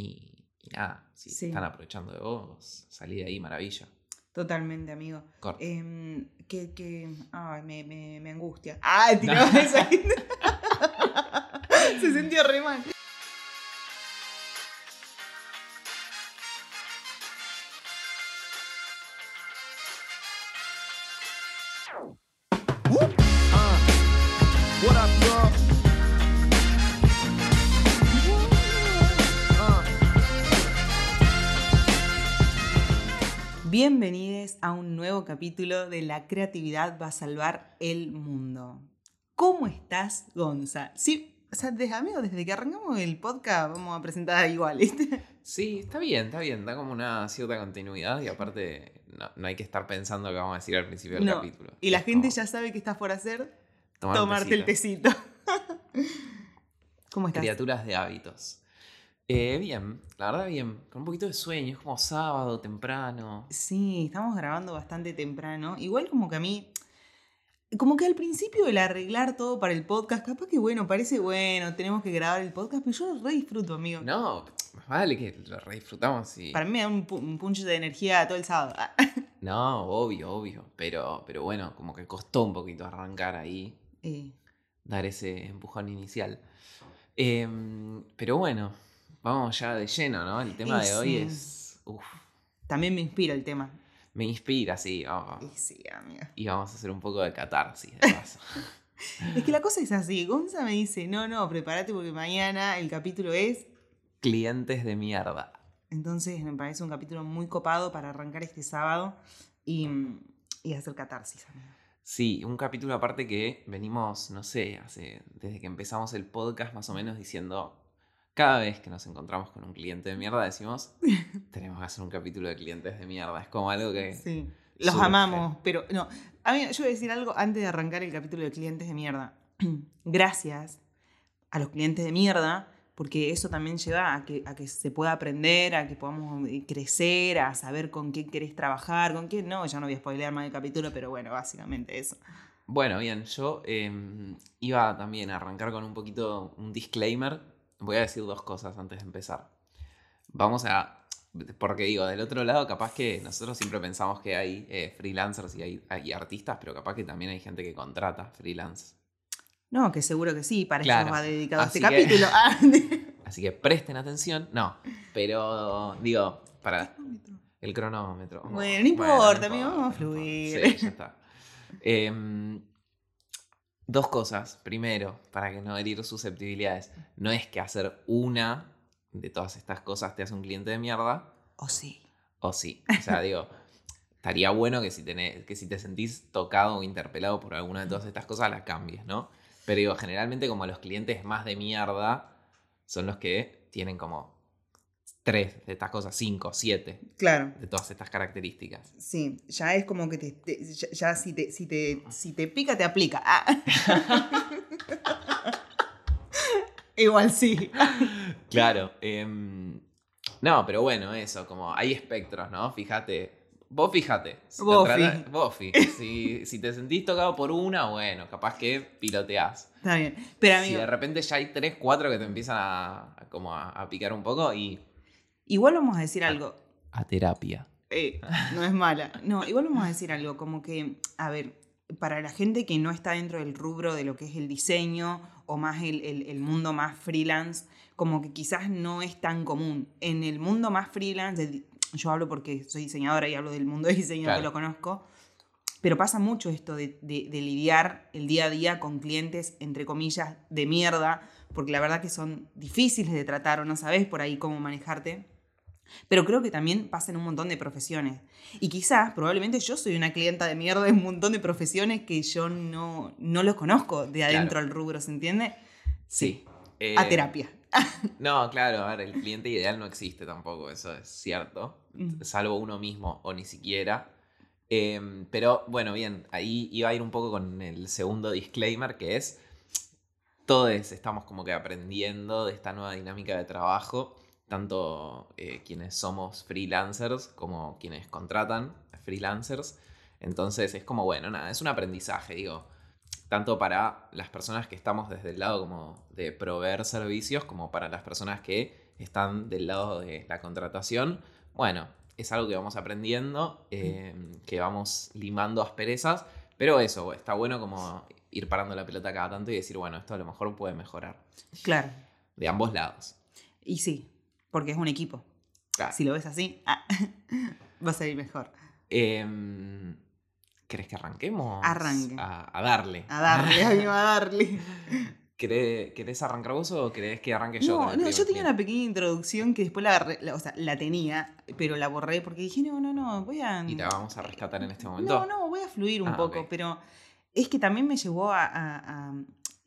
Y, y nada, si Sí. están aprovechando de vos, salí de ahí, maravilla. Totalmente, amigo. Em, que, que. Ay, me, me, me angustia. ¡Ah! Tiró esa. Se sintió re mal. A un nuevo capítulo de La creatividad va a salvar el mundo. ¿Cómo estás, Gonza? Sí, o sea, desde, amigo, desde que arrancamos el podcast vamos a presentar igual, ¿viste? Sí, está bien, está bien, da como una cierta continuidad y aparte no, no hay que estar pensando que vamos a decir al principio del No, capítulo. Y la Es gente como ya sabe qué estás por hacer, tomar tomarte el tecito. ¿Cómo estás? Criaturas de hábitos. Eh, bien, la verdad bien, con un poquito de sueño, es como sábado, temprano. Sí, estamos grabando bastante temprano. Igual como que a mí, como que al principio el arreglar todo para el podcast, capaz que bueno, parece bueno, tenemos que grabar el podcast, pero yo lo re disfruto, amigo. No, más vale que lo re disfrutamos y... Para mí me da un, pu- un punch de energía todo el sábado. No, obvio, obvio, pero, pero bueno, como que costó un poquito arrancar ahí, eh, dar ese empujón inicial. Em, pero bueno, vamos ya de lleno, ¿no? El tema de hoy es... uf, también me inspira el tema. me inspira, sí, vamos. Y sí, amiga. Y vamos a hacer un poco de catarsis, de paso. Es que la cosa es así. Gonza me dice, no, no, prepárate porque mañana el capítulo es... Clientes de mierda. Entonces me parece un capítulo muy copado para arrancar este sábado y, y hacer catarsis, amigo. Sí, un capítulo aparte que venimos, no sé, hace, desde que empezamos el podcast más o menos diciendo, cada vez que nos encontramos con un cliente de mierda decimos, tenemos que hacer un capítulo de clientes de mierda. Es como algo que... Sí. Los surge. amamos, pero no. A mí, yo voy a decir algo antes de arrancar el capítulo de clientes de mierda. Gracias a los clientes de mierda, porque eso también lleva a que, a que se pueda aprender, a que podamos eh, crecer, a saber con quién querés trabajar, con quién no. Ya no voy a spoilear más el capítulo, pero bueno, básicamente eso. Bueno, bien, yo em, iba también a arrancar con un poquito un disclaimer. Voy a decir dos cosas antes de empezar. Vamos a... Porque digo, del otro lado, capaz que nosotros siempre pensamos que hay eh, freelancers y hay, hay artistas, pero capaz que también hay gente que contrata freelance. No, que seguro que sí, para Claro. eso va dedicado Así este que- capítulo. Así que presten atención. No, pero digo, para el cronómetro. Bueno, no importa, amigo, vamos a fluir. Sí, ya está. Em, dos cosas. Primero, para que no herir susceptibilidades, no es que hacer una de todas estas cosas te hace un cliente de mierda, O sí. o sí. O sea, digo, estaría bueno que si, tenés, que si te sentís tocado o interpelado por alguna de todas estas cosas, la cambies, ¿no? Pero digo, generalmente como los clientes más de mierda son los que tienen como tres de estas cosas, cinco, siete Claro. de todas estas características. Sí, ya es como que te, te- ya, ya si, te, si, te, si te pica, te aplica. Ah. Igual sí. Claro. em, no, pero bueno, eso, como hay espectros, ¿no? Fíjate. Vos fíjate. Si Vos trata- vos. Si, si te sentís tocado por una, bueno, capaz que piloteás. Está bien. Pero Si amigo, de repente ya hay tres, cuatro que te empiezan a como a, a picar un poco y igual vamos a decir algo. a terapia. Eh, no es mala. No, igual vamos a decir algo. Como que, a ver, para la gente que no está dentro del rubro de lo que es el diseño o más el, el- el mundo más freelance, como que quizás no es tan común. En el mundo más freelance, yo hablo porque soy diseñadora y hablo del mundo de diseño Claro. que lo conozco, pero pasa mucho esto de, de- de lidiar el día a día con clientes, entre comillas, de mierda, porque la verdad que son difíciles de tratar o no sabes por ahí cómo manejarte. Pero creo que también pasa en un montón de profesiones. Y quizás, probablemente yo soy una clienta de mierda en un montón de profesiones que yo no, no los conozco de adentro Claro. al rubro, ¿se entiende? Sí. Eh, A terapia. No, claro, a ver, el cliente ideal no existe tampoco, eso es cierto. Salvo uno mismo o ni siquiera. Em, pero bueno, bien, ahí iba a ir un poco con el segundo disclaimer que es, todos estamos como que aprendiendo de esta nueva dinámica de trabajo, tanto eh, quienes somos freelancers como quienes contratan freelancers. Entonces es como, bueno, nada, es un aprendizaje, digo, tanto para las personas que estamos desde el lado como de proveer servicios, como para las personas que están del lado de la contratación. Bueno, es algo que vamos aprendiendo, eh, que vamos limando asperezas, pero eso, está bueno como ir parando la pelota cada tanto y decir, bueno, esto a lo mejor puede mejorar. Claro. De ambos lados. Y sí, porque es un equipo. Claro. Si lo ves así, ah, va a salir mejor. Em, ¿Querés que arranquemos? Arranque. A, a darle. A darle, amigo, a darle. ¿Querés, querés arrancar vos o querés que arranque yo? No, no, yo tenía una pequeña introducción que después la, la- o sea, la tenía, pero la borré porque dije, no, no, no, voy a... ¿Y la vamos a rescatar en este momento? No, no, voy a fluir un Ah, poco, pero es que también me llevó a, a- a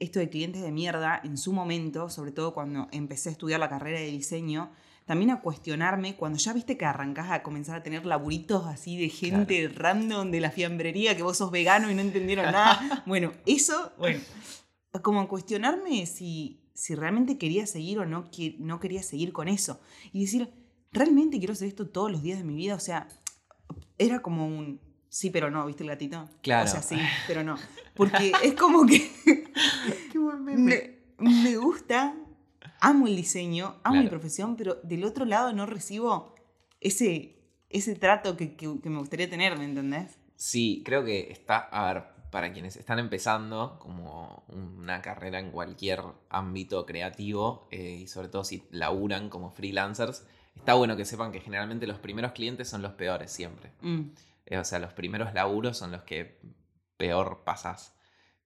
esto de clientes de mierda en su momento, sobre todo cuando empecé a estudiar la carrera de diseño, también a cuestionarme cuando ya viste que arrancás a comenzar a tener laburitos así de gente random de la fiambrería, que vos sos vegano y no entendieron nada. bueno, eso, bueno, como a cuestionarme si, si realmente quería seguir o no, que- no quería seguir con eso. Y decir, ¿realmente quiero hacer esto todos los días de mi vida? O sea, era como un sí, pero no, ¿viste el gatito? Claro. O sea, sí, pero no. Porque es como que Qué buen meme. me, me gusta, amo el diseño, amo mi Claro. profesión, pero del otro lado no recibo ese, ese trato que, que- que me gustaría tener, ¿me entendés? Sí, creo que está, a ver, para quienes están empezando como una carrera en cualquier ámbito creativo eh, y sobre todo si laburan como freelancers, está bueno que sepan que generalmente los primeros clientes son los peores siempre. Mm. Eh, o sea, los primeros laburos son los que peor pasas.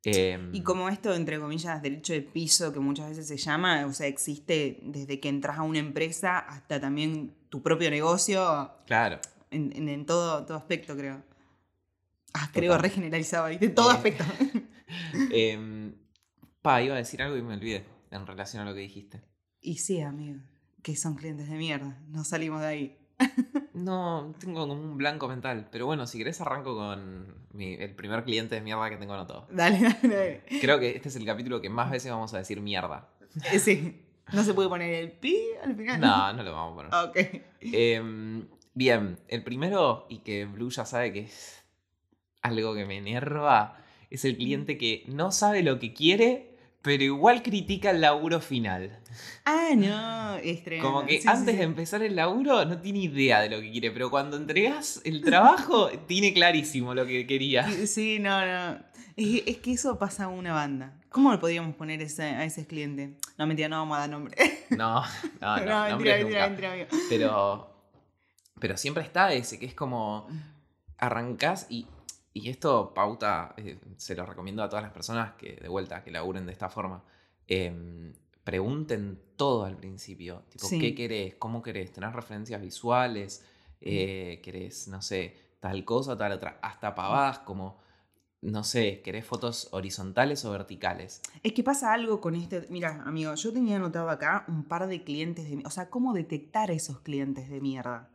Em, Y como esto, entre comillas, derecho de piso, que muchas veces se llama, o sea, existe desde que entras a una empresa hasta también tu propio negocio, Claro. en, en- en todo, todo aspecto, creo. Ah, creo Total. regeneralizado, ¿viste? Todo Eh. aspecto. Em, pa, iba a decir algo y me olvidé en relación a lo que dijiste. y sí, amigo, que son clientes de mierda, no salimos de ahí. No, tengo como un blanco mental. Pero bueno, si querés arranco con mi- el primer cliente de mierda que tengo anotado. Dale, dale, dale. Creo que este es el capítulo que más veces vamos a decir mierda. Eh, Sí, no se puede poner el pi al final. No, no lo vamos a poner. Ok. Em, bien, el primero, y que Blue ya sabe que es algo que me enerva, es el cliente que no sabe lo que quiere, pero igual critica el laburo final. Ah, no, es tremendo. Como que Sí, antes sí. de empezar el laburo no tiene idea de lo que quiere, pero cuando entregas el trabajo tiene clarísimo lo que quería. Sí, no, no. Es, es que eso pasa a una banda. ¿Cómo le podríamos poner ese- a ese cliente? No, mentira, no vamos a dar nombre. No, no, no, mentira, nombres mentira, nunca. mentira. Pero, pero siempre está ese, que es como arrancás y, y esto pauta, eh, se lo recomiendo a todas las personas que de vuelta, que laburen de esta forma. Em, pregunten todo al principio, tipo, Sí. ¿qué querés? ¿Cómo querés? ¿Tenés referencias visuales? Eh, ¿Querés, no sé, tal cosa, tal otra? Hasta pavadas como, no sé, ¿querés fotos horizontales o verticales? Es que pasa algo con este. Mira, amigo, yo tenía anotado acá un par de clientes de. O sea, cómo detectar esos clientes de mierda.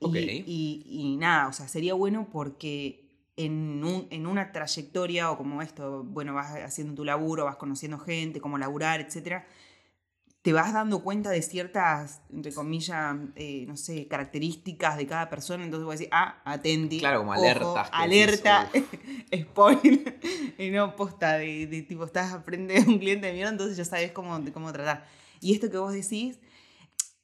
Y- Ok. Y, y nada, o sea, sería bueno porque en, un- en una trayectoria o como esto, bueno, vas haciendo tu laburo, vas conociendo gente, cómo laburar, etcétera, te vas dando cuenta de ciertas, entre comillas, eh, no sé, características de cada persona. Entonces voy a decir, ah, atenti. Claro, como ojo, alertas alerta, decís, spoiler. y no posta de, de tipo, estás frente a un cliente de mierda, entonces ya sabes cómo, de cómo tratar. Y esto que vos decís,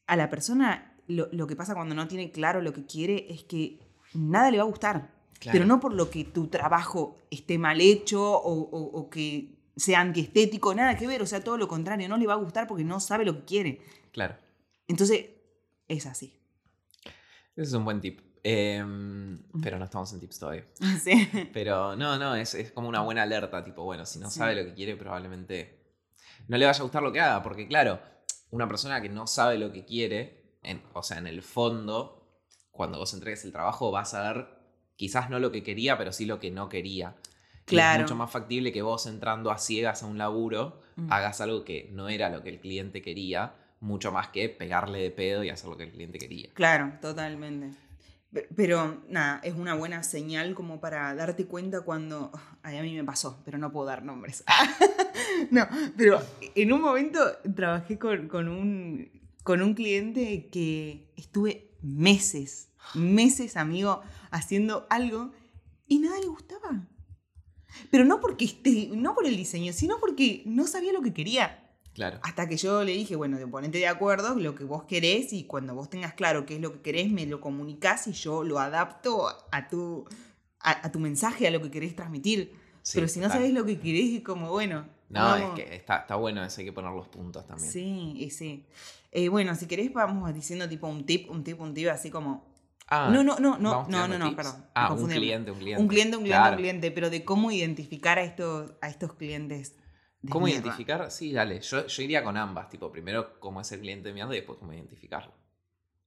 a la persona lo, lo que pasa cuando no tiene claro lo que quiere es que nada le va a gustar. Claro. Pero no por lo que tu trabajo esté mal hecho o, o- o que sea antiestético, nada que ver. O sea, todo lo contrario, no le va a gustar porque no sabe lo que quiere. Claro. Entonces, es así. Ese es un buen tip. Em, pero no estamos en tips todavía. Sí. Pero no, no, es, es como una buena alerta, tipo, bueno, si no Sí. sabe lo que quiere, probablemente no le vaya a gustar lo que haga, porque claro, una persona que no sabe lo que quiere, en- o sea, en el fondo, cuando vos entregues el trabajo, vas a ver quizás no lo que quería, pero sí lo que no quería. Y Claro. es mucho más factible que vos entrando a ciegas a un laburo, Mm. hagas algo que no era lo que el cliente quería, mucho más que pegarle de pedo y hacer lo que el cliente quería. Claro, totalmente. Pe- Pero nada, es una buena señal como para darte cuenta cuando... Ay, a mí me pasó, pero no puedo dar nombres. no, pero en un momento trabajé con, con un, con un cliente que estuve meses, meses, amigo, haciendo algo y nada le gustaba. Pero no porque esté, no por el diseño, sino porque no sabía lo que quería. Claro. Hasta que yo le dije, bueno, ponete de acuerdo lo que vos querés y cuando vos tengas claro qué es lo que querés, me lo comunicás y yo lo adapto a tu, a, a tu mensaje, a lo que querés transmitir. Sí, Pero si no total. sabés lo que querés, es como, bueno. No, vamos. es que está, está bueno eso, hay que poner los puntos también. Sí, y sí. Eh, bueno, si querés, vamos diciendo tipo un tip, un tip, un tip, así como. Ah, no, no, no, no, no, no, no, perdón. Ah, un cliente, un cliente. Un cliente, un cliente, Claro. un cliente, pero de cómo identificar a estos, a estos clientes. de ¿Cómo mierda. identificar? Sí, dale. Yo, yo iría con ambas. Tipo, primero cómo es el cliente de mierda y después cómo identificarlo.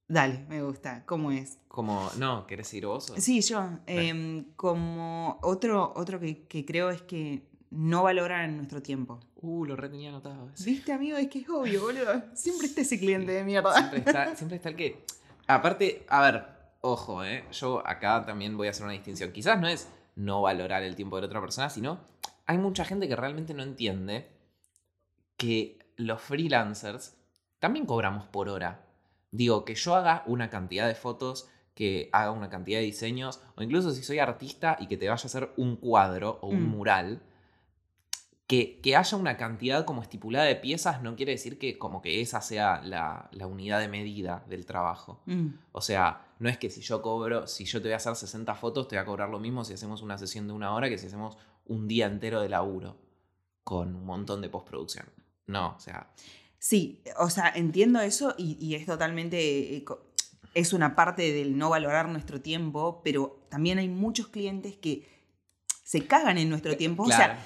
Dale, me gusta. ¿Cómo es? Como, no, ¿querés ir vos? o- Sí, yo. em, como otro, otro que, que creo es que no valoran nuestro tiempo. Uh, lo retenía anotado. ese. ¿Viste, amigo? Es que es obvio, boludo. Siempre está ese cliente de mierda. Siempre está, siempre está el que. Aparte, a ver, ojo, ¿eh? Yo acá también voy a hacer una distinción. Quizás no es no valorar el tiempo de la otra persona, sino hay mucha gente que realmente no entiende que los freelancers también cobramos por hora. Digo, que yo haga una cantidad de fotos, que haga una cantidad de diseños, o incluso si soy artista y que te vaya a hacer un cuadro o un Mm. mural, que, que haya una cantidad como estipulada de piezas no quiere decir que como que esa sea la, la unidad de medida del trabajo. Mm, O sea, no es que si yo cobro, si yo te voy a hacer 60 fotos, te voy a cobrar lo mismo si hacemos una sesión de una hora que si hacemos un día entero de laburo con un montón de postproducción. No, o sea, Sí, o sea, entiendo eso y, y es totalmente. eh, Es una parte del no valorar nuestro tiempo, pero también hay muchos clientes que se cagan en nuestro tiempo. O sea,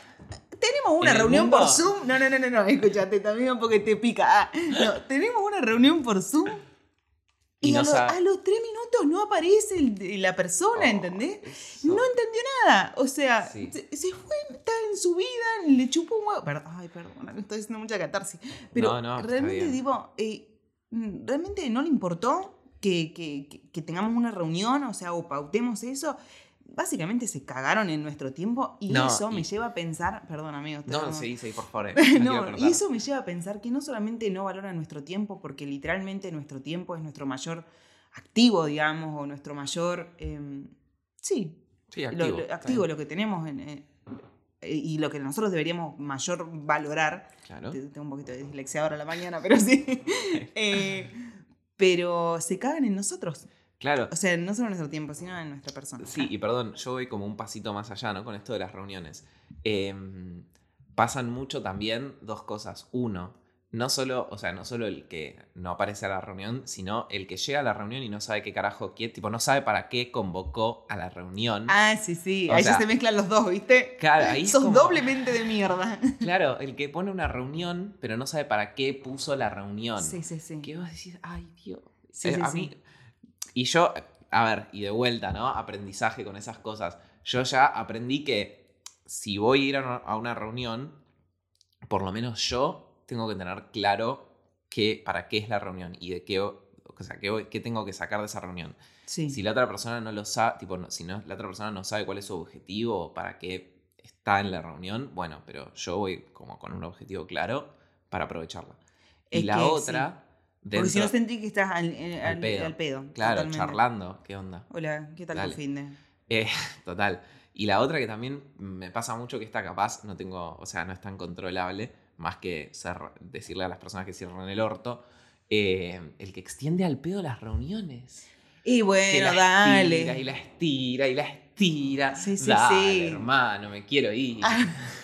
tenemos una reunión mundo- por Zoom. No, no, no, no, no, escúchate también porque te pica. Ah, no, tenemos una reunión por Zoom y, Y no a, lo- sabe- a los tres minutos no aparece el- la persona, Oh, ¿entendés? eso. No entendió nada. O sea, Sí. se, se fue, está en su vida, le chupó un huevo. Perdón, ay, perdón, me estoy haciendo mucha catarsis. Pero No, no, está realmente, digo, eh, realmente no le importó que, que- que- que tengamos una reunión, o sea, o pautemos eso. Básicamente se cagaron en nuestro tiempo y No, eso me lleva a pensar, perdón amigo, te No, amo. sí, sí, por favor. eh, no No, y eso me lleva a pensar que no solamente no valoran nuestro tiempo, porque literalmente nuestro tiempo es nuestro mayor activo, digamos, o nuestro mayor... em, sí, Sí, activo. lo, activo, lo que tenemos en, eh, eh, y lo que nosotros deberíamos mayor valorar. Claro. Te- Tengo un poquito de dislexia ahora a la mañana, pero sí. Eh, pero se cagan en nosotros. Claro. O sea, no solo en nuestro tiempo, sino en nuestra persona. Sí, y perdón, yo voy como un pasito más allá, ¿no? Con esto de las reuniones. Em, pasan mucho también dos cosas. Uno, no solo, o sea, no solo el que no aparece a la reunión, sino el que llega a la reunión y no sabe qué carajo quiere, tipo, no sabe para qué convocó a la reunión. Ah, sí, sí. O Ahí ya se mezclan los dos, ¿viste? Claro, ahí Sos como- doblemente de mierda. Claro, el que pone una reunión, pero no sabe para qué puso la reunión. Sí, sí, sí. Que vos decís, ay, Dios. Sí, Eh, sí, a sí. mí. Y yo, a ver, y de vuelta, ¿no? Aprendizaje con esas cosas. Yo ya aprendí que si voy a ir a una, reunión, por lo menos yo tengo que tener claro qué, para qué es la reunión y de qué, o sea, qué, qué tengo que sacar de esa reunión. Sí. Si la otra persona no lo sabe, tipo, no- si no, la otra persona no sabe cuál es su objetivo o para qué está en la reunión, bueno, pero yo voy como con un objetivo claro para aprovecharla. Y Es la que otra, Porque si no sentí que estás al, eh, Al al- pedo. al pedo. claro, totalmente. charlando, ¿qué onda? Hola, ¿qué tal tu fin de? Eh, total. Y la otra que también me pasa mucho que está capaz, no tengo, o sea, no es tan controlable, más que ser- decirle a las personas que cierran el orto, eh, el que extiende al pedo las reuniones. Y bueno, dale. estira y la estira y la estira. Sí, sí, Dale, sí. hermano, me quiero ir.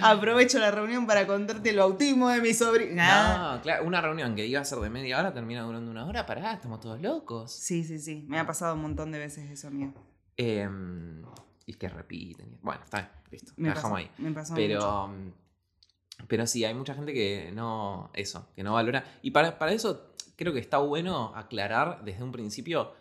Ah, Aprovecho la reunión para contarte el bautismo de mi sobrina. No, claro, una reunión que iba a ser de media hora termina durando una hora, pará, estamos todos locos. Sí, sí, sí. Me ha pasado un montón de veces eso, amigo. Em, y que repiten. Bueno, está bien, listo. Me la dejamos ahí. me pasó mucho. Pero, mm, pero sí, hay mucha gente que no, eso, que no valora. Y para, para eso creo que está bueno aclarar desde un principio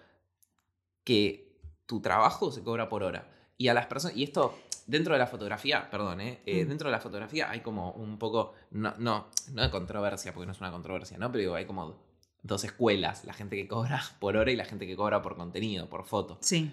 que tu trabajo se cobra por hora. Y a las personas, y esto dentro de la fotografía, perdón, ¿eh? Eh, Mm. dentro de la fotografía hay como un poco, no, no, no de controversia, porque no es una controversia, ¿no? Pero digo, hay como dos escuelas, la gente que cobra por hora y la gente que cobra por contenido, por foto. Sí.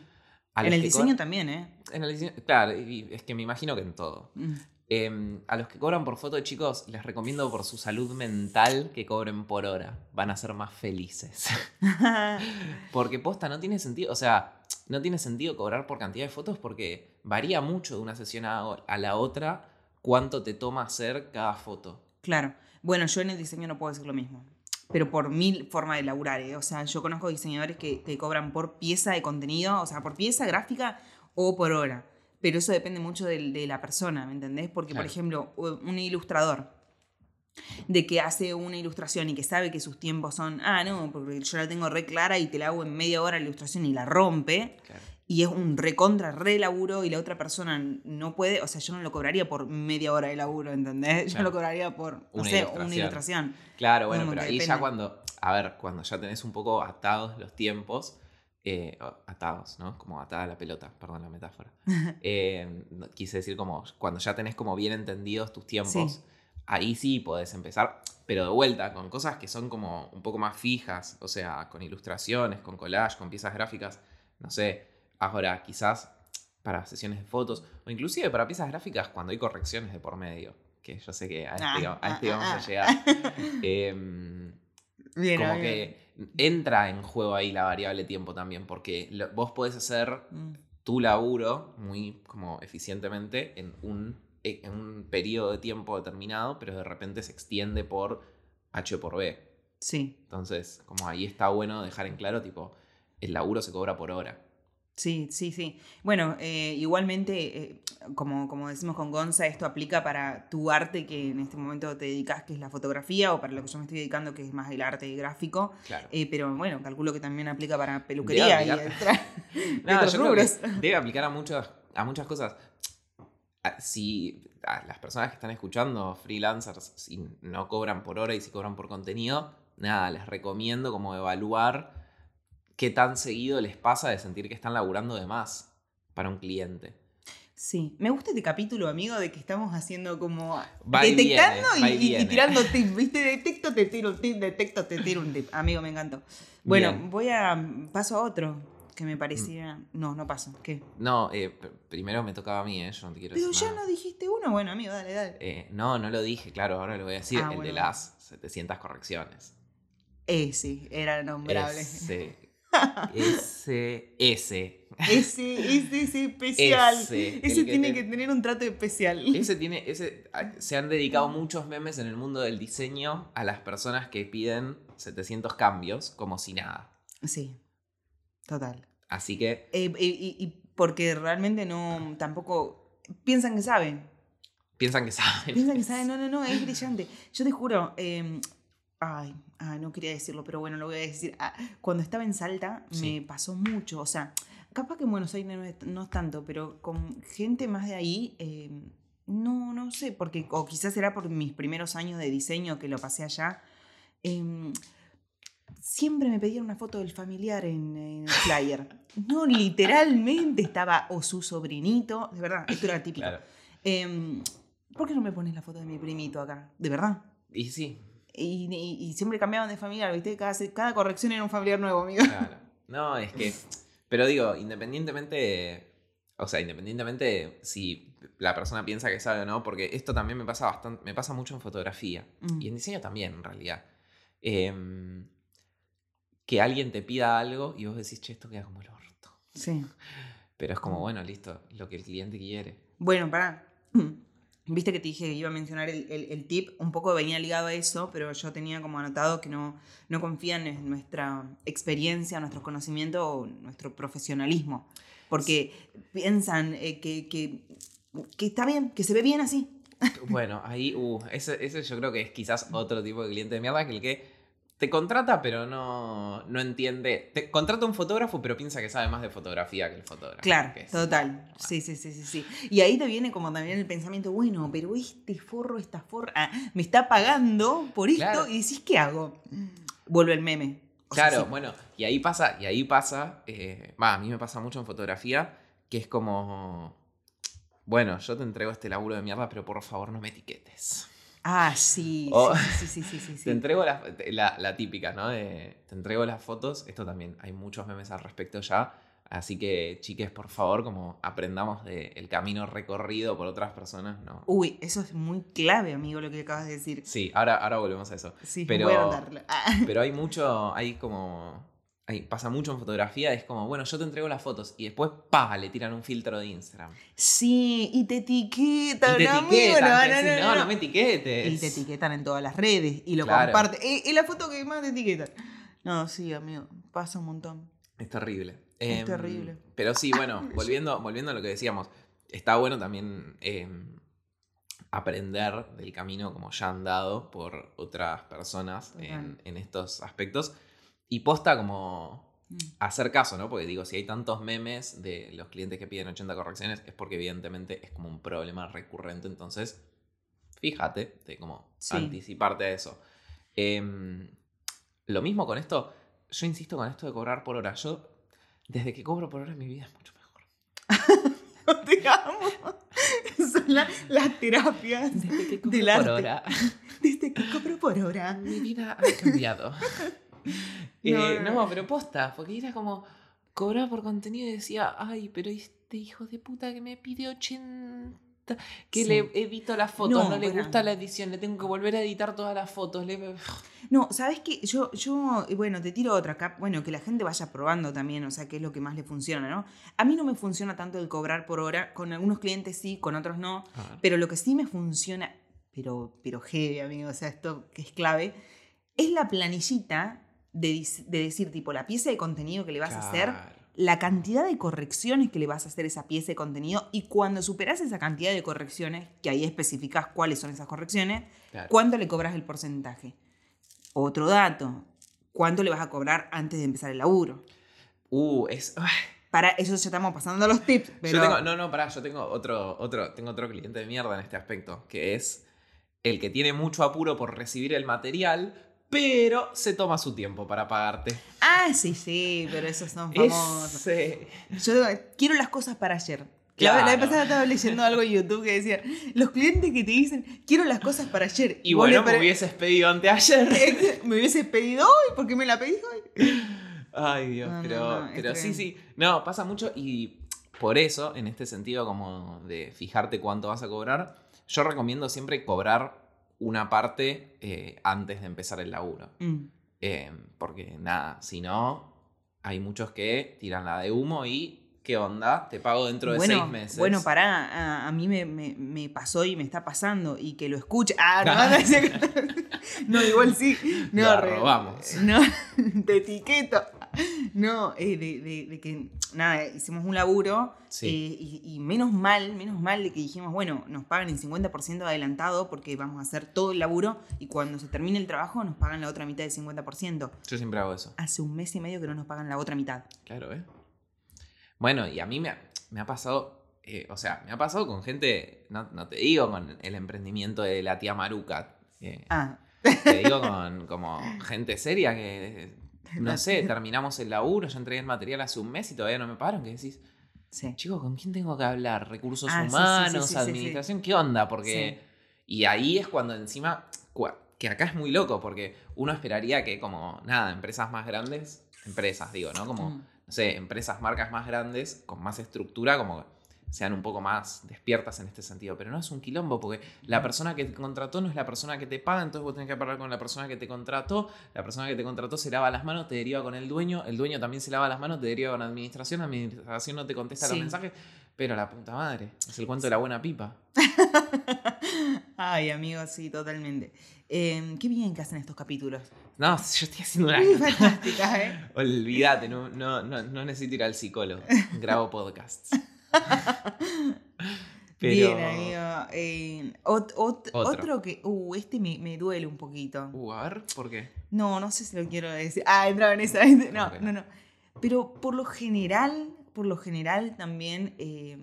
A En el diseño también, ¿eh? en el diseño, claro, y es que me imagino que en todo. Mm. Eh, a los que cobran por foto, chicos, les recomiendo por su salud mental que cobren por hora. Van a ser más felices. porque posta, no tiene sentido. O sea, no tiene sentido cobrar por cantidad de fotos porque varía mucho de una sesión a, a la otra cuánto te toma hacer cada foto. claro. Bueno, yo en el diseño no puedo decir lo mismo. Pero por mil formas de laburar, ¿eh? O sea, yo conozco diseñadores que, que cobran por pieza de contenido, o sea, por pieza gráfica o por hora. Pero eso depende mucho de, la persona, ¿me entendés? Porque, por ejemplo, un ilustrador de que hace una ilustración y que sabe que sus tiempos son, ah, no, porque yo la tengo re clara y te la hago en media hora la ilustración y la rompe, Claro. y es un recontra, re laburo y la otra persona no puede, o sea, yo no lo cobraría por media hora de laburo, ¿entendés? Yo Claro. lo cobraría por, no Una sé, ilustración. una ilustración. Claro, bueno, pero ahí ya cuando, a ver, cuando ya tenés un poco atados los tiempos, eh, atados, ¿no? Como atada la pelota, perdón la metáfora. Eh, quise decir como cuando ya tenés como bien entendidos tus tiempos, Sí. Ahí sí podés empezar, pero de vuelta, con cosas que son como un poco más fijas, o sea, con ilustraciones, con collage, con piezas gráficas, no sé, ahora quizás para sesiones de fotos, o inclusive para piezas gráficas cuando hay correcciones de por medio, que yo sé que a este, Ah, a este ah, vamos ah, a llegar. Em, Bien, como bien. que entra en juego ahí la variable tiempo también, porque lo- vos podés hacer Mm, tu laburo muy como eficientemente en un, en un periodo de tiempo determinado, pero de repente se extiende por H por B. Sí, Entonces, como ahí está bueno dejar en claro, tipo, el laburo se cobra por hora. sí, sí, sí. Bueno, eh, igualmente, eh, como, como decimos con Gonza, esto aplica para tu arte que en este momento te dedicas, que es la fotografía, o para lo que yo me estoy dedicando, que es más el arte gráfico. Claro. Eh, pero bueno, calculo que también aplica para peluquería y aplicar. otra- No, otros yo creo que rubros. debe aplicar a muchas, a muchas cosas. Si a las personas que están escuchando, freelancers, si no cobran por hora y si cobran por contenido, nada, les recomiendo como evaluar qué tan seguido les pasa de sentir que están laburando de más para un cliente. Sí, me gusta este capítulo, amigo, de que estamos haciendo como Va y detectando viene, y tirando tips, ¿viste? Detecto, te tiro un tip, detecto, te tiro un tip. Amigo, me encantó. Bueno, Bien. voy a. Paso a otro que me parecía. No, no paso. ¿Qué? No, eh, primero me tocaba a mí, ¿eh? yo no te quiero Pero decir ya nada. no dijiste uno. Bueno, amigo, dale, dale. Eh, no, no lo dije, claro, ahora lo voy a decir. Ah, el bueno, de las 700 correcciones. Ese era nombrable. Ese. Ese. Ese. Ese, ese es especial. Ese, que tiene te- que tener un trato especial. Ese tiene. Ese, se han dedicado muchos memes en el mundo del diseño a las personas que piden 700 cambios como si nada. Sí, total. Así que. Eh, y, porque realmente no. Tampoco. Piensan que saben. Piensan que saben. Piensan que saben. No, no, no, es brillante. Yo te juro. eh, ay, ay, no quería decirlo, pero bueno, lo voy a decir. Ah, cuando estaba en Salta Sí. me pasó mucho. O sea, capaz que en Buenos Aires no es, no es tanto, pero con gente más de ahí. eh, no, no sé, porque, o quizás será por mis primeros años de diseño que lo pasé allá. em, siempre me pedían una foto del familiar en, en el flyer. No, literalmente estaba o su sobrinito, de verdad, esto era típico. Claro. Em, ¿Por qué no me pones la foto de mi primito acá? De verdad. Y sí, Y, y- y siempre cambiaban de familiar, ¿viste? Cada, cada corrección era un familiar nuevo, amigo. claro. No, es que. Pero digo, independientemente. O sea, independientemente si la persona piensa que sabe o no, porque esto también me pasa bastante. Me pasa mucho en fotografía. Mm. Y en diseño también, en realidad. Em, que alguien te pida algo y vos decís, che, esto queda como el orto. Sí. Pero es como, Mm. bueno, listo, lo que el cliente quiere. Bueno, pará. Viste que te dije que iba a mencionar el, el- el tip, un poco venía ligado a eso, pero yo tenía como anotado que no, no confían en nuestra experiencia, nuestro conocimiento o nuestro profesionalismo. Porque piensan eh, que, que, que está bien, que se ve bien así. Bueno, ahí, uh, ese, ese yo creo que es quizás otro tipo de cliente de mierda que el que te contrata pero no, no entiende. Te contrata un fotógrafo pero piensa que sabe más de fotografía que el fotógrafo. Claro, que es- total. Sí, sí, sí, sí, sí. Y ahí te viene como también el pensamiento, bueno, pero este forro, esta forra, ah, me está pagando por esto Claro. y decís, ¿qué hago? Vuelve el meme. O sea, Claro, sí. bueno, y ahí pasa, y ahí pasa, eh, va, a mí me pasa mucho en fotografía, que es como, bueno, yo te entrego este laburo de mierda, pero por favor no me etiquetes. Ah, sí, O- sí, sí, sí, sí. Te entrego la, la, la típica, ¿no? De, te entrego las fotos, esto también, hay muchos memes al respecto ya, así que chiques, por favor, como aprendamos del camino recorrido por otras personas, ¿no? Uy, eso es muy clave, amigo, lo que acabas de decir. Sí, ahora, ahora volvemos a eso. Sí, pero- voy a. Ah. Pero hay mucho, hay como, pasa mucho en fotografía, es como, bueno, yo te entrego las fotos y después, pa, le tiran un filtro de Instagram. Sí, y te etiquetan, Y te amigo, etiquetan, no, no, no, no, no. me etiquetes. Y te etiquetan en todas las redes y lo Claro. comparten. Es es la foto que más te etiquetan. No, sí, amigo, pasa un montón. Es terrible. Es Em, terrible. Pero sí, bueno, volviendo, volviendo a lo que decíamos, está bueno también em, aprender del camino como ya andado por otras personas en estos aspectos. Y posta como Mm. hacer caso, ¿no? Porque digo, si hay tantos memes de los clientes que piden 80 correcciones, es porque evidentemente es como un problema recurrente. Entonces, fíjate de cómo Sí. anticiparte a eso. Em, lo mismo con esto, yo insisto con esto de cobrar por hora. Yo, desde que cobro por hora, mi vida es mucho mejor. Amo. Son la- las terapias Desde que cobro Del por arte. hora, desde que cobro por hora. mi vida ha cambiado. Eh, No, no, pero posta, porque era como cobrar por contenido y decía, ay, pero este hijo de puta que me pide 80, que Sí. le edito las fotos, no, No, le bueno. gusta la edición, le tengo que volver a editar todas las fotos. le- No, ¿sabes qué? Yo, yo, bueno, te tiro otra acá. Bueno, que la gente vaya probando también, o sea, qué es lo que más le funciona, ¿no? A mí no me funciona tanto el cobrar por hora. Con algunos clientes sí, con otros no. Pero lo que sí me funciona, pero, pero heavy, amigo, o sea, esto que es clave, es la planillita de, decir, tipo, la pieza de contenido que le vas a hacer, la cantidad de correcciones que le vas a hacer a esa pieza de contenido y cuando superas esa cantidad de correcciones, que ahí especificas cuáles son esas correcciones, Claro. ¿cuánto le cobras el porcentaje? Otro dato, ¿cuánto le vas a cobrar antes de empezar el laburo? Uh, es. Para eso ya estamos pasando los tips, pero... Yo tengo, no, no, pará, yo tengo otro, otro, tengo otro cliente de mierda en este aspecto, que es el que tiene mucho apuro por recibir el material, pero se toma su tiempo para pagarte. Ah, sí, sí, pero esos son famosos. Ese- Yo quiero las cosas para ayer. La, la vez pasada estaba leyendo algo en YouTube que decía, los clientes que te dicen, quiero las cosas para ayer. Y bueno, me hubieses pedido anteayer. me hubieses pedido hoy, ¿por qué me la pedís hoy? Ay, Dios, No, pero, no, pero sí, sí. No, pasa mucho y por eso, en este sentido, como de fijarte cuánto vas a cobrar, yo recomiendo siempre cobrar una parte eh, antes de empezar el laburo. Mm. Eh, porque nada, si no, hay muchos que tiran la de humo y ¿qué onda? Te pago dentro de bueno, seis meses. Bueno, pará, a, a mí me, me- me pasó y me está pasando y que lo escuche. Ah, no, no, no, igual sí. No, re- robamos. No, te etiqueto. No, eh, de, de- de que, nada, hicimos un laburo Sí. eh, y, y menos mal, menos mal de que dijimos, bueno, nos pagan el 50% adelantado porque vamos a hacer todo el laburo y cuando se termine el trabajo nos pagan la otra mitad del 50%. Yo siempre hago eso. Hace un mes y medio que no nos pagan la otra mitad. Claro, ¿eh? Bueno, y a mí me ha, me ha pasado, eh, o sea, me ha pasado con gente, no, no te digo con el emprendimiento de la tía Maruca, eh, Ah, te digo con como gente seria que, no sé, terminamos el laburo, yo entregué el material hace un mes y todavía no me pagaron, que decís, sí. chicos, ¿con quién tengo que hablar? ¿Recursos Ah, humanos? sí, sí, sí. ¿Administración? ¿Qué onda? Porque... Y ahí es cuando encima, que acá es muy loco, porque uno esperaría que como, nada, empresas más grandes, empresas digo, ¿no? Como, Mm. no sé, empresas, marcas más grandes, con más estructura, como sean un poco más despiertas en este sentido. Pero no es un quilombo, porque la persona que te contrató no es la persona que te paga, entonces vos tenés que hablar con la persona que te contrató, la persona que te contrató se lava las manos, te deriva con el dueño, el dueño también se lava las manos, te deriva con la administración, la administración no te contesta los mensajes, pero la puta madre, es el cuento de la buena pipa. Ay, amigo, sí, totalmente. Eh, qué bien que hacen estos capítulos. No, yo estoy haciendo una... Muy fantástica, ¿eh? Olvídate, no, no, no, no necesito ir al psicólogo. Grabo podcasts. Pero- Bien, amigo. Eh, ot- ot- Otro. otro. que. Uh, este me, me duele un poquito. Uh, a ver, ¿por qué? No, no sé si lo quiero decir. Ah, entraba en esa. No, no, no. Pero por lo general, por lo general también. eh,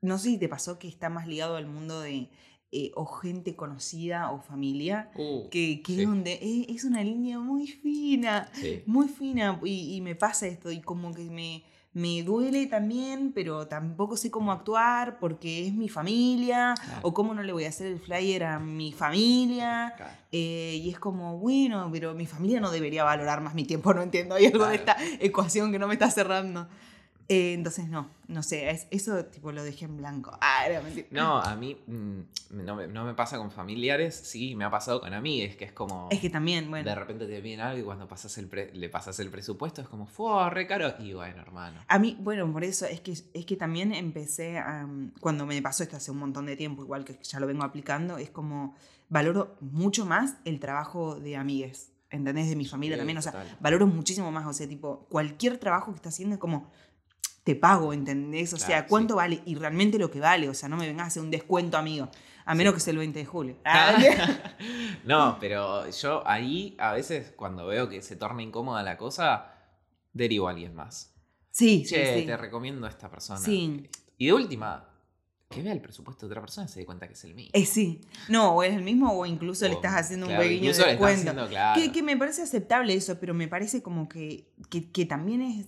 no sé si te pasó que está más ligado al mundo de. eh, o gente conocida o familia. Uh, Que, que sí. es donde es, es una línea muy fina. Sí. muy fina y, y me pasa esto y como que me, me duele también, pero tampoco sé cómo actuar porque es mi familia Claro. o cómo no le voy a hacer el flyer a mi familia. Claro. eh, y es como, bueno, pero mi familia no debería valorar más mi tiempo, no entiendo. Hay algo de Claro. esta ecuación que no me está cerrando. Eh, entonces, no, no sé, es- eso tipo lo dejé en blanco. Ah, era. No, a mí mm, no, me, no me pasa con familiares, sí, me ha pasado con amigues, que es como... Es que también, bueno. De repente te piden algo y cuando pasas el pre- le pasas el presupuesto es como, fue re caro. Y bueno, hermano. A mí, bueno, por eso es que, es que también empecé a, cuando me pasó esto hace un montón de tiempo, igual que ya lo vengo aplicando, es como valoro mucho más el trabajo de amigues, ¿entendés? De mi familia Sí, también, o sea, total. valoro muchísimo más, o sea, tipo, cualquier trabajo que está haciendo es como, te pago, ¿entendés? O sea, ¿cuánto sí. vale? Y realmente lo que vale, o sea, no me vengas a hacer un descuento, amigo, a menos que sea el 20 de julio. no, pero yo ahí a veces cuando veo que se torna incómoda la cosa, derivo a alguien más. sí, sí, Che, sí. te recomiendo a esta persona. Sí. Y de última, que vea el presupuesto de otra persona y se dé cuenta que es el mío. Eh, sí. No, o es el mismo o incluso le estás haciendo claro, un pequeño incluso le estás descuento. haciendo, claro. Que, que me parece aceptable eso, pero me parece como que, que, que también es,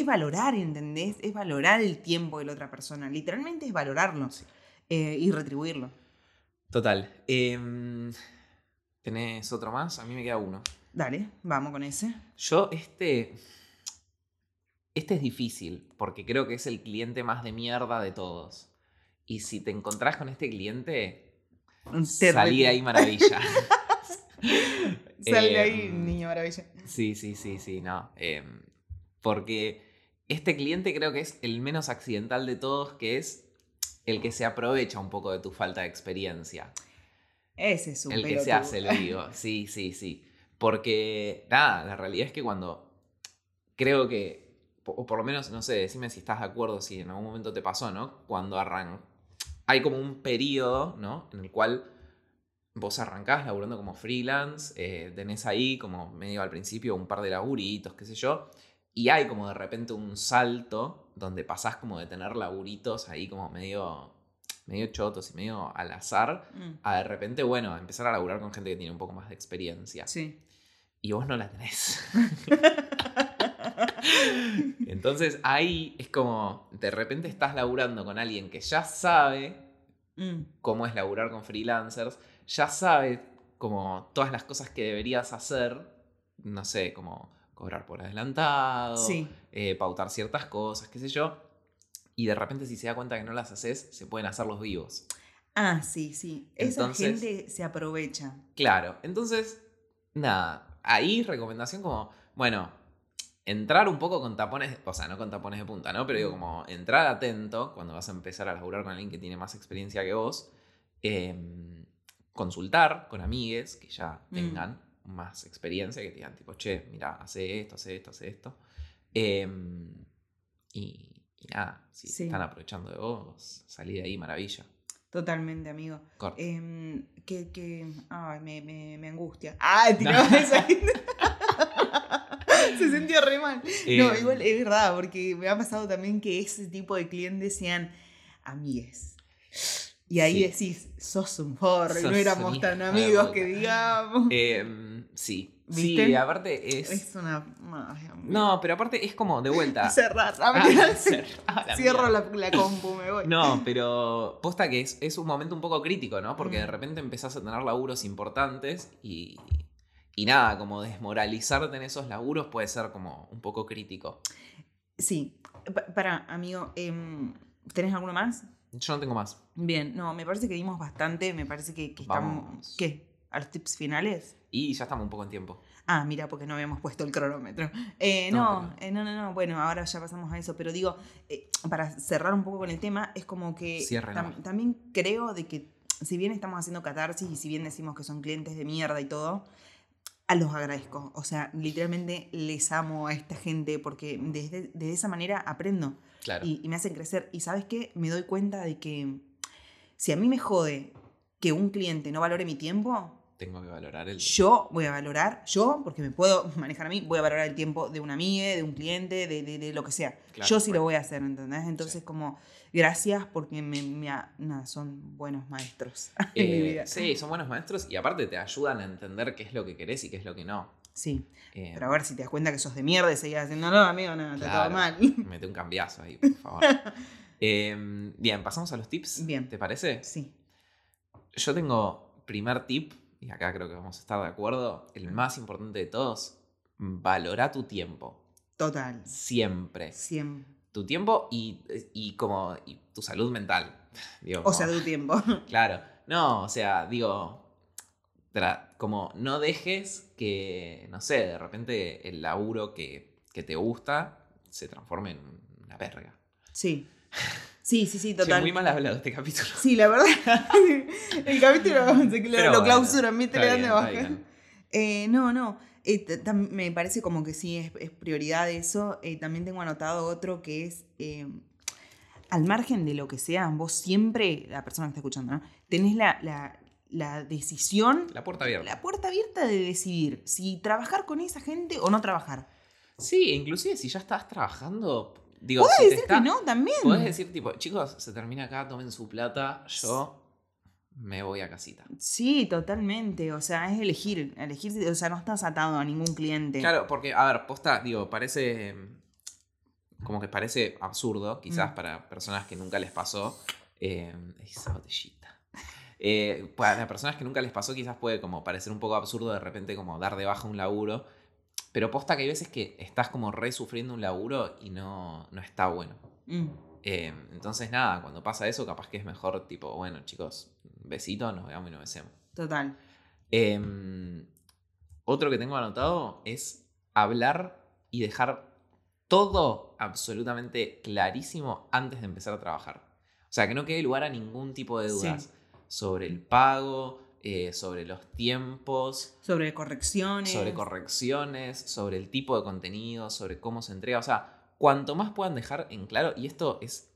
es valorar, ¿entendés? Es valorar el tiempo de la otra persona. Literalmente es valorarlo eh, y retribuirlo. Total. em, ¿Tenés otro más? A mí me queda uno. Dale, vamos con ese. Yo, este. Este es difícil, porque creo que es el cliente más de mierda de todos. Y si te encontrás con este cliente, Te salí de ahí maravilla. Sal de ahí, Em, niño maravilla. Sí, sí, sí, sí, no. em, porque este cliente creo que es el menos accidental de todos, que es el que se aprovecha un poco de tu falta de experiencia. Ese es un el que se hace el vivo. Sí, sí, sí. Porque, nada, la realidad es que cuando. Creo que. O por lo menos, no sé, decime si estás de acuerdo, si en algún momento te pasó, ¿no? Cuando arran. Hay como un periodo, ¿no? En el cual vos arrancás laburando como freelance, eh, tenés ahí como medio al principio un par de laburitos, qué sé yo, y hay como de repente un salto donde pasás como de tener laburitos ahí como medio, medio chotos y medio al azar, Mm, a de repente, bueno, a empezar a laburar con gente que tiene un poco más de experiencia. Sí. Y vos no la tenés. Entonces ahí es como, de repente estás laburando con alguien que ya sabe Mm, cómo es laburar con freelancers, ya sabe como todas las cosas que deberías hacer, no sé, como cobrar por adelantado, Sí. eh, pautar ciertas cosas, qué sé yo, y de repente si se da cuenta que no las haces, se pueden hacer los vivos. Ah, sí, sí. Esa gente se aprovecha. Claro, entonces, nada, ahí recomendación como, bueno, entrar un poco con tapones, o sea, no con tapones de punta, ¿no? Pero digo, como entrar atento cuando vas a empezar a laburar con alguien que tiene más experiencia que vos, em, consultar con amigues que ya Mm. Más experiencia, que te digan tipo, che, mira, hace esto, hace esto, hace esto. Em, y, y nada, si Sí. están aprovechando de vos, salí de ahí, maravilla. Totalmente, amigo. Em, que, que ay, me, me, me angustia. ¡Ay, tiraba esa Se sintió re mal. No, Em, igual es verdad, porque me ha pasado también que ese tipo de clientes sean amigues. Y ahí Sí. decís, sos un forro, no éramos tan amigos que digamos. Em, sí. ¿Viste? Sí, aparte es. es una. No, pero aparte es como de vuelta. Cerrar, Ah, amiga, cer- la Cierro la, la compu, me voy. No, pero posta que es, es un momento un poco crítico, ¿no? Porque de Mm. repente repente empezás a tener laburos importantes y. Y nada, como desmoralizarte en esos laburos puede ser como un poco crítico. Sí. Pa- para, amigo, em, ¿tenés alguno más? Yo no tengo más. Bien, no, me parece que dimos bastante, me parece que, que estamos... ¿Qué? ¿A los tips finales? Y ya estamos un poco en tiempo. Ah, mira, porque no habíamos puesto el cronómetro. Eh, No, eh, no, no, no, bueno, ahora ya pasamos a eso, pero digo, eh, para cerrar un poco con el tema, es como que tam- también creo de que si bien estamos haciendo catarsis y si bien decimos que son clientes de mierda y todo, a los agradezco. O sea, literalmente les amo a esta gente porque desde, de esa manera aprendo Claro. y, y me hacen crecer. Y sabes qué? Me doy cuenta de que si a mí me jode que un cliente no valore mi tiempo, Tengo que valorar el. yo voy a valorar, yo, porque me puedo manejar a mí, voy a valorar el tiempo de una amiga, de un cliente, de, de- de lo que sea. Claro, yo sí bueno. lo voy a hacer, ¿entendés? Entonces, como, gracias porque me, me ha- nada, son buenos maestros en mi Eh, vida. sí, son buenos maestros y aparte te ayudan a entender qué es lo que querés y qué es lo que no. Sí, Eh, pero a ver si te das cuenta que sos de mierda y seguís haciendo, no, amigo, no, está Claro. todo mal. Mete un cambiazo ahí, por favor. Eh, bien, pasamos a los tips. Bien. ¿Te parece? Sí, Yo tengo primer tip, y acá creo que vamos a estar de acuerdo, el más importante de todos, valora tu tiempo. total. Siempre. 100. tu tiempo y, y como y tu salud mental. Digo, O sea, como- tu tiempo. Claro. No, o sea, digo, como no dejes que, no sé, de repente el laburo que, que te gusta se transforme en una verga. Sí. Sí, sí, sí, Che, total. muy mal hablado este capítulo. Sí, la verdad. el capítulo se- lo, bueno, clausuran, ¿viste? Le dan de baja. Eh, no, no. eh, me parece como que sí es, es prioridad eso. Eh, también tengo anotado otro que es. eh, al margen de lo que sea, vos siempre, la persona que está escuchando, ¿no? tenés la, la- la decisión, La puerta abierta. la puerta abierta de decidir si trabajar con esa gente o no trabajar. Sí, inclusive si ya estás trabajando, digo, Podés si decir está- que no también. Podés decir tipo, chicos, se termina acá, tomen su plata, yo me voy a casita. Sí, totalmente. O sea, es elegir. elegir o sea, no estás atado a ningún cliente. Claro, porque, a ver, posta, digo, parece. Como que parece absurdo, quizás Mm. para personas que nunca les pasó. eh, esa botellita. Eh, para personas que nunca les pasó, quizás puede como parecer un poco absurdo de repente como dar de baja un laburo. Pero posta que hay veces que estás como re sufriendo un laburo y no, no está bueno. Mm, Eh, entonces, nada, cuando pasa eso, capaz que es mejor, tipo, bueno, chicos, besito, nos veamos y nos besemos. total. Em, otro que tengo anotado es hablar y dejar todo absolutamente clarísimo antes de empezar a trabajar. O sea, que no quede lugar a ningún tipo de Sí. dudas sobre el pago, eh, sobre los tiempos, Sobre correcciones. sobre correcciones, sobre el tipo de contenido, sobre cómo se entrega. O sea, cuanto más puedan dejar en claro, y esto es.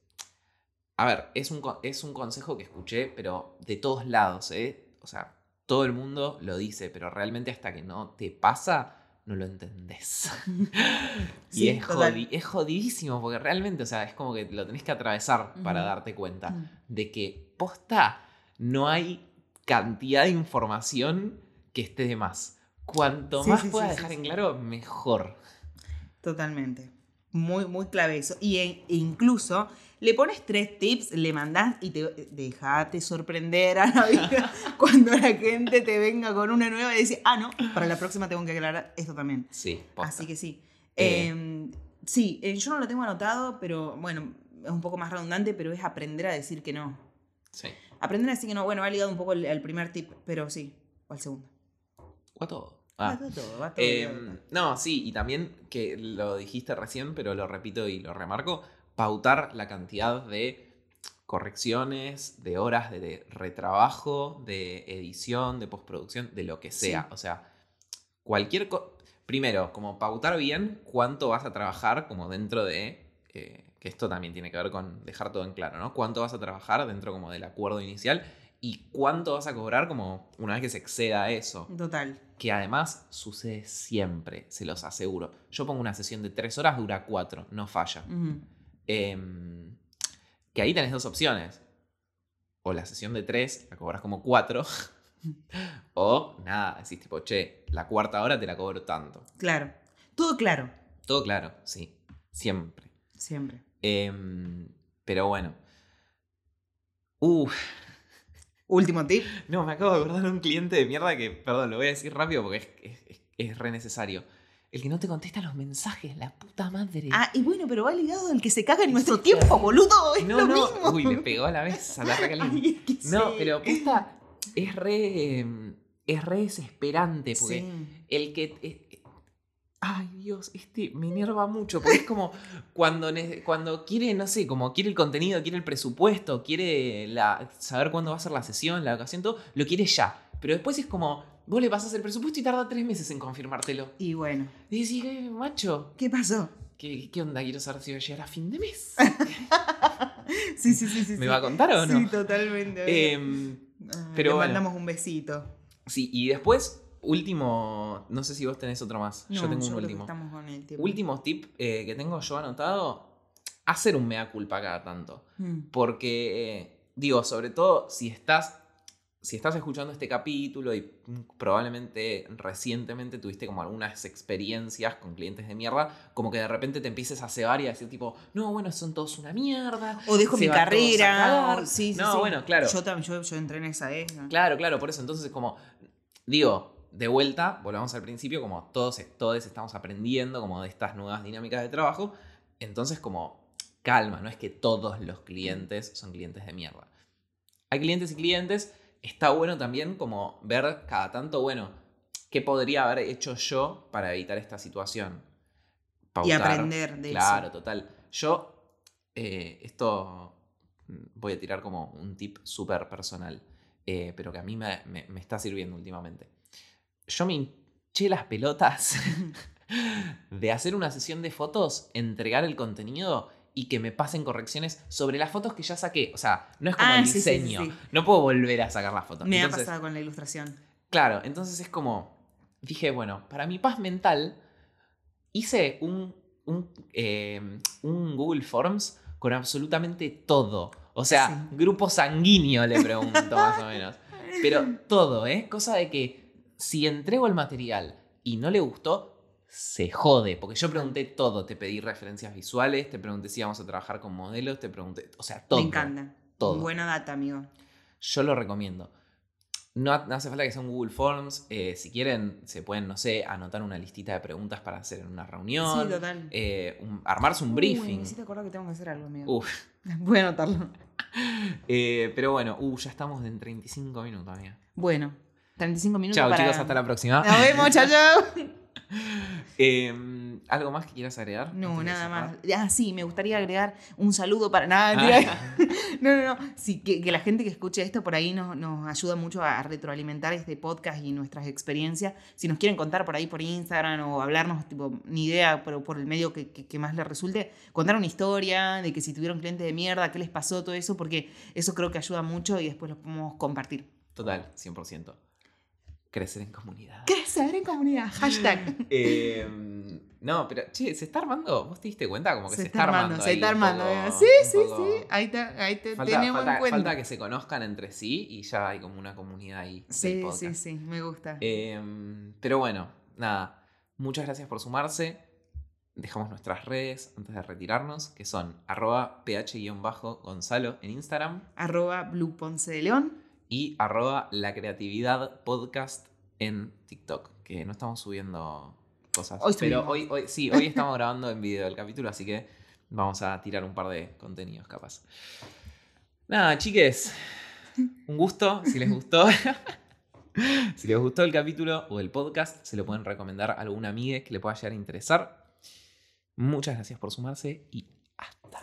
A ver, es un, es un consejo que escuché, pero de todos lados, ¿eh? O sea, todo el mundo lo dice, pero realmente hasta que no te pasa, no lo entendés. y es, total. jodi- es jodidísimo, porque realmente, o sea, es como que lo tenés que atravesar para darte cuenta de que posta no hay cantidad de información que esté de más. Cuanto Sí, más sí, sí, dejar en claro, mejor. Totalmente. Muy, muy clave eso. Y e- incluso le pones tres tips, le mandás y te dejate sorprender a la vida cuando la gente te venga con una nueva y dice, ah, no, para la próxima tengo que aclarar esto también. Sí, posta. Así que sí. Eh. Eh, sí, eh, yo no lo tengo anotado, pero bueno, es un poco más redundante, pero es aprender a decir que no. Sí. Aprender a decir que no, bueno, va ligado un poco al, primer tip, pero sí, o al segundo. O a todo. Va Ah. todo, va todo. Em, no, sí, y también que lo dijiste recién, pero lo repito y lo remarco, pautar la cantidad de correcciones, de horas de, retrabajo, de edición, de postproducción, de lo que sea. Sí. O sea, cualquier cosa... Primero, como pautar bien cuánto vas a trabajar como dentro de... eh, que esto también tiene que ver con dejar todo en claro, ¿no? Cuánto vas a trabajar dentro como del acuerdo inicial y cuánto vas a cobrar como una vez que se exceda eso Total. que además sucede siempre, se los aseguro. Yo pongo una sesión de tres horas, dura cuatro, no falla. Em, que ahí tenés dos opciones. O la sesión de tres, la cobras como cuatro. o nada, decís tipo, che, la cuarta hora te la cobro tanto. Claro. Todo claro. Todo claro, sí, siempre. Siempre. Em, pero bueno. Uf, Último tip. no, me acabo de acordar de un cliente de mierda que, perdón, lo voy a decir rápido porque es, es, es- re necesario. El que no te contesta los mensajes, la puta madre. Ah, y bueno, pero va ligado al que se caga en Es nuestro tiempo, boludo. Es no, lo no. mismo. Uy, le pegó a la vez a la. Ay, es que No, sí. pero posta es re. Es re desesperante porque Sí. el que. Ay, Dios, este me enerva mucho. Porque es como cuando, cuando quiere, no sé, como quiere el contenido, quiere el presupuesto, quiere la, saber cuándo va a ser la sesión, la ocasión, todo, lo quiere ya. Pero después es como, vos le pasas el presupuesto y tarda tres meses en confirmártelo. Y bueno, Y decís, "Eh, macho, ¿qué pasó? ¿qué, ¿qué onda? Quiero saber si va a llegar a fin de mes. Sí, sí, sí, sí. ¿Me sí. va a contar o no? Sí, totalmente. Em, Ah, pero le bueno. mandamos un besito. Sí, y después, último, no sé si vos tenés otro más. No, yo tengo un último. estamos con el tiempo. Último tip eh, que tengo yo anotado, hacer un mea culpa cada tanto. Mm. Porque, eh, digo, sobre todo si estás, si estás escuchando este capítulo y probablemente recientemente tuviste como algunas experiencias con clientes de mierda, como que de repente te empieces a cebar y a decir tipo, no, bueno, son todos una mierda. O dejo mi carrera. cagar". o- sí, sí, No, sí. bueno, claro. Yo también, yo, yo entré en esa, ¿eh? Claro, claro, por eso. Entonces, como, digo, de vuelta, volvamos al principio, como todos, todos estamos aprendiendo como de estas nuevas dinámicas de trabajo. Entonces, como, calma, no es que todos los clientes son clientes de mierda. Hay clientes y clientes, está bueno también como ver cada tanto, bueno, ¿qué podría haber hecho yo para evitar esta situación? Y aprender de claro, eso. total. Yo, eh, esto mm, voy a tirar como un tip súper personal, eh, pero que a mí me, me- me está sirviendo últimamente. Yo me hinché las pelotas de hacer una sesión de fotos, entregar el contenido y que me pasen correcciones sobre las fotos que ya saqué. O sea, no es como Ah, el sí, sí, sí, diseño. sí. No puedo volver a sacar las fotos. Me Entonces, ha pasado con la ilustración. Claro, entonces es como, dije, bueno, para mi paz mental hice un, un, eh, un Google Forms con absolutamente todo. O sea, grupo sanguíneo le pregunto más o menos. Pero todo, ¿eh? Cosa de que si entrego el material y no le gustó, se jode. Porque yo pregunté todo. Te pedí referencias visuales, te pregunté si íbamos a trabajar con modelos, te pregunté, o sea, todo. Me encanta. todo. Buena data, amigo. Yo lo recomiendo. No, ha- no hace falta que sea un Google Forms. eh, si quieren, se pueden, no sé, anotar una listita de preguntas para hacer en una reunión. Sí, total. eh, un- armarse un Uy, briefing. me hiciste acordar que tengo que hacer algo, amigo. Uf. Voy a anotarlo. Eh, pero bueno, uh, ya estamos en 35 minutos, amiga. Bueno, 35 minutos Chao, para... chicos, hasta la próxima. Nos vemos, chao, chao. Eh, ¿Algo más que quieras agregar? No, nada más. Ah, sí, me gustaría agregar un saludo para nada. Ah. No, no, no. Sí, que, que la gente que escuche esto por ahí nos, nos ayuda mucho a retroalimentar este podcast y nuestras experiencias. Si nos quieren contar por ahí por Instagram o hablarnos, tipo, ni idea, pero por el medio que, que- que más les resulte, contar una historia de que si tuvieron clientes de mierda, qué les pasó, todo eso, porque eso creo que ayuda mucho y después lo podemos compartir. Total, 100%. Crecer en comunidad. Crecer en comunidad. Hashtag. Eh, no, pero, che, se está armando. ¿Vos te diste cuenta? Como que se, está armando. se ahí está armando. poco- sí, un sí, poco- sí. Ahí, está, ahí te Falta, tenemos falta- en cuenta. falta que se conozcan entre sí y ya hay como una comunidad ahí. del Sí, podcast. sí, sí, me gusta. Eh, pero bueno, nada. Muchas gracias por sumarse. Dejamos nuestras redes antes de retirarnos, que son arroba ph-gonzalo en Instagram Arroba Blue Ponce de León. Y arroba la creatividad podcast en TikTok, que no estamos subiendo cosas. Hoy pero hoy, hoy, sí, hoy estamos grabando en video el capítulo, así que vamos a tirar un par de contenidos capaz. Nada, chiques. Un gusto, si les gustó. si les gustó el capítulo o el podcast, se lo pueden recomendar a alguna amiga que le pueda llegar a interesar. Muchas gracias por sumarse y hasta